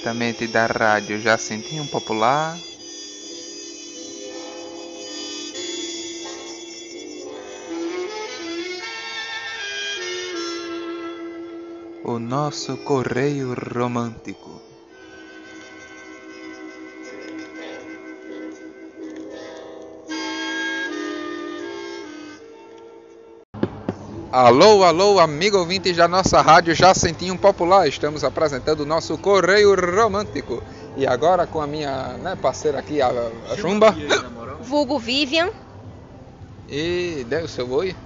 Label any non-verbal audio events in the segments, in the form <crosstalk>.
diretamente da rádio Jacintinho Popular. O nosso correio romântico. Alô, alô, amigo ouvinte da nossa rádio Jacentinho Popular. Estamos apresentando o nosso Correio Romântico. E agora com a minha né, parceira aqui, a, a Jumba. Vulgo Vivian. E dê o seu oi.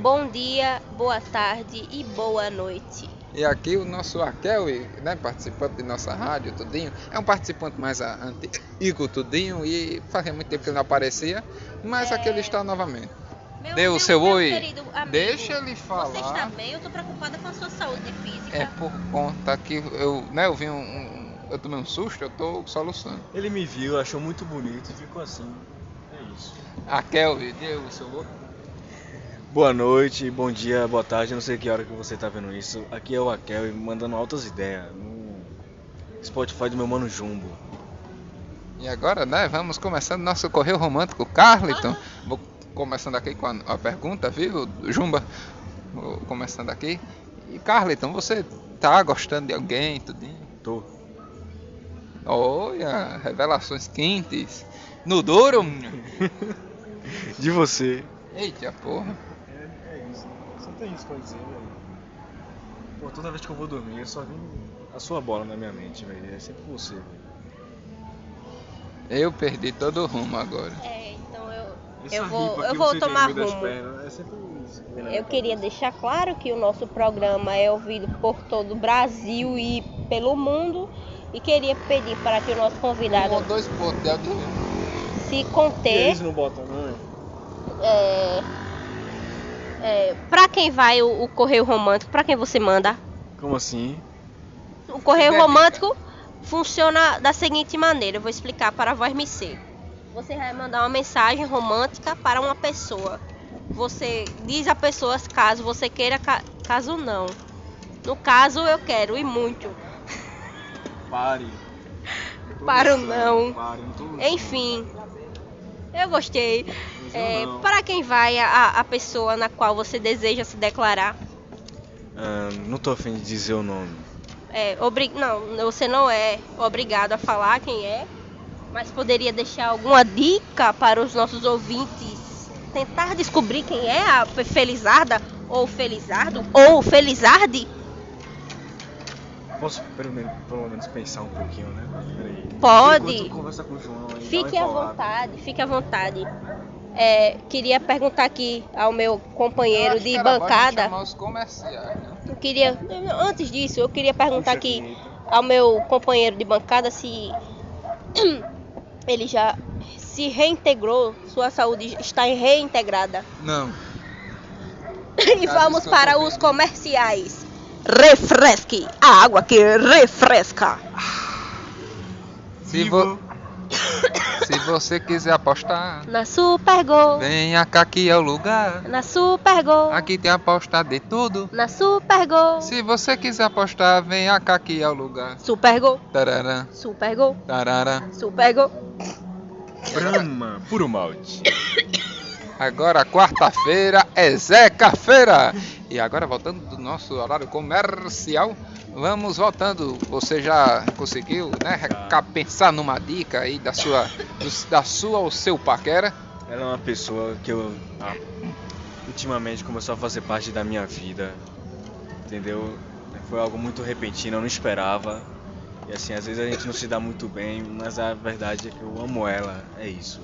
Bom dia, boa tarde e boa noite. E aqui o nosso Raquel, né, participante de nossa rádio, tudinho. É um participante mais antigo, tudinho, e fazia muito tempo que ele não aparecia, mas É. aqui ele está novamente. Meu, Dê o seu meu oi. querido amigo, Deixa ele Você falar. está bem? Eu tô preocupada com a sua saúde física. É por conta que eu, né, eu vi um, um- eu tomei um susto, eu tô soluçando. Ele me viu, achou muito bonito e ficou assim. É isso. Raquel, dê o seu oi. Boa noite, bom dia, boa tarde, não sei que hora que você tá vendo isso. Aqui é o Raquel e mandando altas ideias no Spotify do meu mano Jumbo. E agora, né, vamos começando nosso correio romântico. Carliton, vou começando aqui com a, a pergunta, viu, Jumba? Começando aqui. E Carliton, você tá gostando de alguém, tudinho? Tô. Olha, revelações quentes. No duro? <laughs> De você. Eita porra. É, é isso. Só tem isso pra dizer, velho. Pô, toda vez que eu vou dormir, eu só vim a sua bola na minha mente, velho. É sempre você, velho. Eu perdi todo o rumo agora. É, então Essa eu vou, ripa eu vou tomar rumo. pernas, É na Eu queria deixar claro que o nosso programa é ouvido por todo o Brasil e pelo mundo. E queria pedir para que o nosso convidado Um dois pontos de audiência. se conter. eles não botam, não, é? É, é, para quem vai o, o correio romântico? Para quem você manda? Como assim? O correio romântico funciona da seguinte maneira, eu vou explicar para a voz MC. Você vai mandar uma mensagem romântica para uma pessoa. Você diz a pessoa caso você queira, ca- caso não. No caso, eu quero e muito. Pare. <laughs> Para o não. Pare. Enfim, eu gostei. É, para quem vai a, a pessoa na qual você deseja se declarar? Ah, não tô afim de dizer o nome. É, obri... Não, você não é obrigado a falar quem é, mas poderia deixar alguma dica para os nossos ouvintes tentar descobrir quem é a Fe- Felizarda, ou Felizardo, ou Felizarde? Posso pelo menos, pelo menos pensar um pouquinho, né? Peraí. Pode. Conversa com o João Fique à vontade, fique à vontade. É, queria perguntar aqui ao meu companheiro de gente bancada. né? Eu queria, antes disso, eu queria perguntar Puxa, aqui ao meu companheiro de bancada se ele já se reintegrou, sua saúde está reintegrada. Não. <laughs> E vamos para os comerciais. Refresque, a água que refresca. Se, vo... Se você quiser apostar, Na Supergol, venha cá que é o lugar. na Supergol, Aqui tem aposta de tudo. na Supergol. Se você quiser apostar, venha cá que é o lugar. Supergol, Tarará, Supergol, tarará. Supergol. Brahma, puro malte. Agora, quarta-feira é Zeca Feira. E agora, voltando do nosso horário comercial, vamos voltando. Você já conseguiu, né, pensar numa dica aí da sua, do- da sua ou seu paquera? Ela é uma pessoa que eu ah, ultimamente começou a fazer parte da minha vida. Entendeu? Foi algo muito repentino, eu não esperava. E assim, às vezes a gente não se dá muito bem, mas a verdade é que eu amo ela. É isso.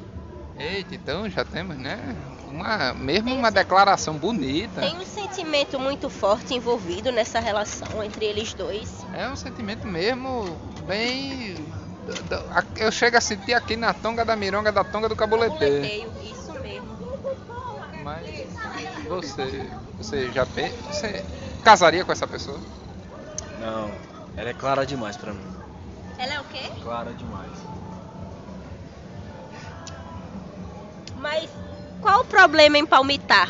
Eita, então já temos, né, uma, mesmo Tem uma declaração bonita. Tem um sentimento muito forte envolvido nessa relação entre eles dois. É um sentimento mesmo bem... Eu chego a sentir aqui na tonga da mironga, da tonga do cabuleteiro. Boleteio, isso mesmo. Mas você, você já pe- você casaria com essa pessoa? Não, ela é clara demais pra mim. Ela é o quê? Clara demais. Mas qual o problema em palmitar?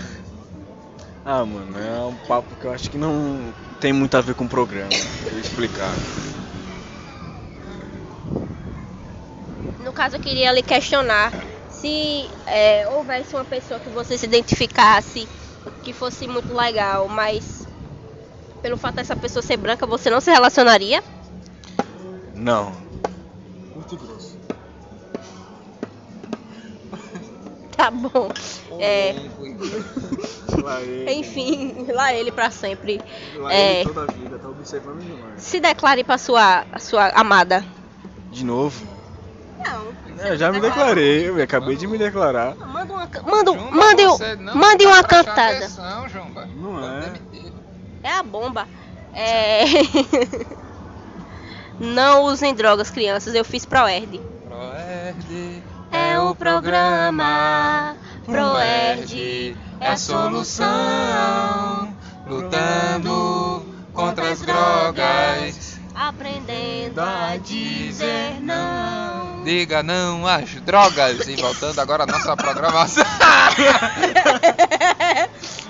Ah, mano, é um papo que eu acho que não tem muito a ver com o programa. Eu explicar. No caso, eu queria lhe questionar se é, houvesse uma pessoa que você se identificasse, que fosse muito legal, mas pelo fato dessa pessoa ser branca, você não se relacionaria? Não. Curto e grosso. Tá bom. É, Lá ele. enfim, lá ele pra sempre. Lá É. ele toda a vida, tá observando demais. Se declare pra sua, sua amada. De novo? Não. É, eu já me declarei, eu acabei de me declarar. Manda uma, manda, um- Jumba, mande, um- mande tá uma cantada. atenção, Jumba. Não é. É a bomba. É. <laughs> Não usem drogas, crianças. Eu fiz Proerd. Proerd É o programa. Proerd é a solução. Lutando contra as drogas. Aprendendo a dizer não. Diga não às drogas. E voltando agora à nossa programação. <laughs>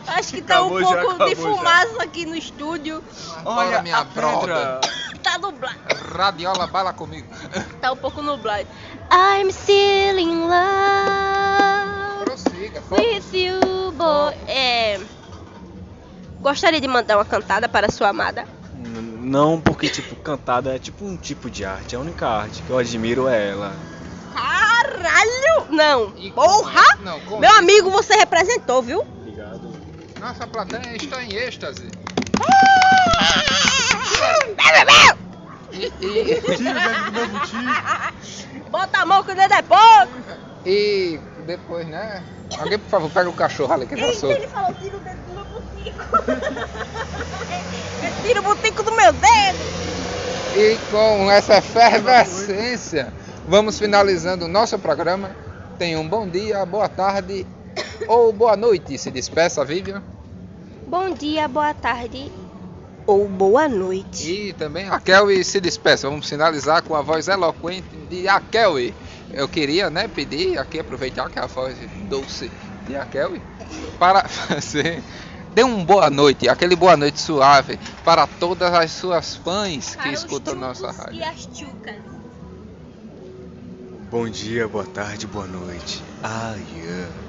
Acho que tá um Acabou já, pouco de acabou já. fumaça aqui no estúdio. Olha minha broda. Tá nublado. Radiola, bala comigo. Tá um pouco nublado. I'm still in love. Prossiga. With you, boy. É, gostaria de mandar uma cantada para sua amada. Não, porque, tipo, cantada é tipo um tipo de arte. A única arte que eu admiro é ela. Caralho! Não, E com porra! isso- não, com Meu isso- amigo, você representou, viu? Obrigado. Nossa plateia está em êxtase. E, e, bebe do mesmo tiro. Bota a mão que o dedo é pouco. e depois, né? Alguém, por favor, pega o cachorro ali que tá Eita, solto. ele falou, tira o dedo do meu butico. <laughs> tira o butico do meu dedo. E com essa efervescência, vamos finalizando o nosso programa. Tenha um bom dia, boa tarde ou boa noite. Se despeça, Vivian. Bom dia, boa tarde ou boa noite. E também a Kelly se despeça. Vamos finalizar com a voz eloquente de a Kelly. Eu queria, né, pedir aqui, aproveitar que é a voz doce de a Kelly, para <laughs> fazer. Dê um boa noite, aquele boa noite suave para todas as suas fãs que Para escutam nossa rádio. E as. Bom dia, boa tarde, boa noite. Ah, yeah.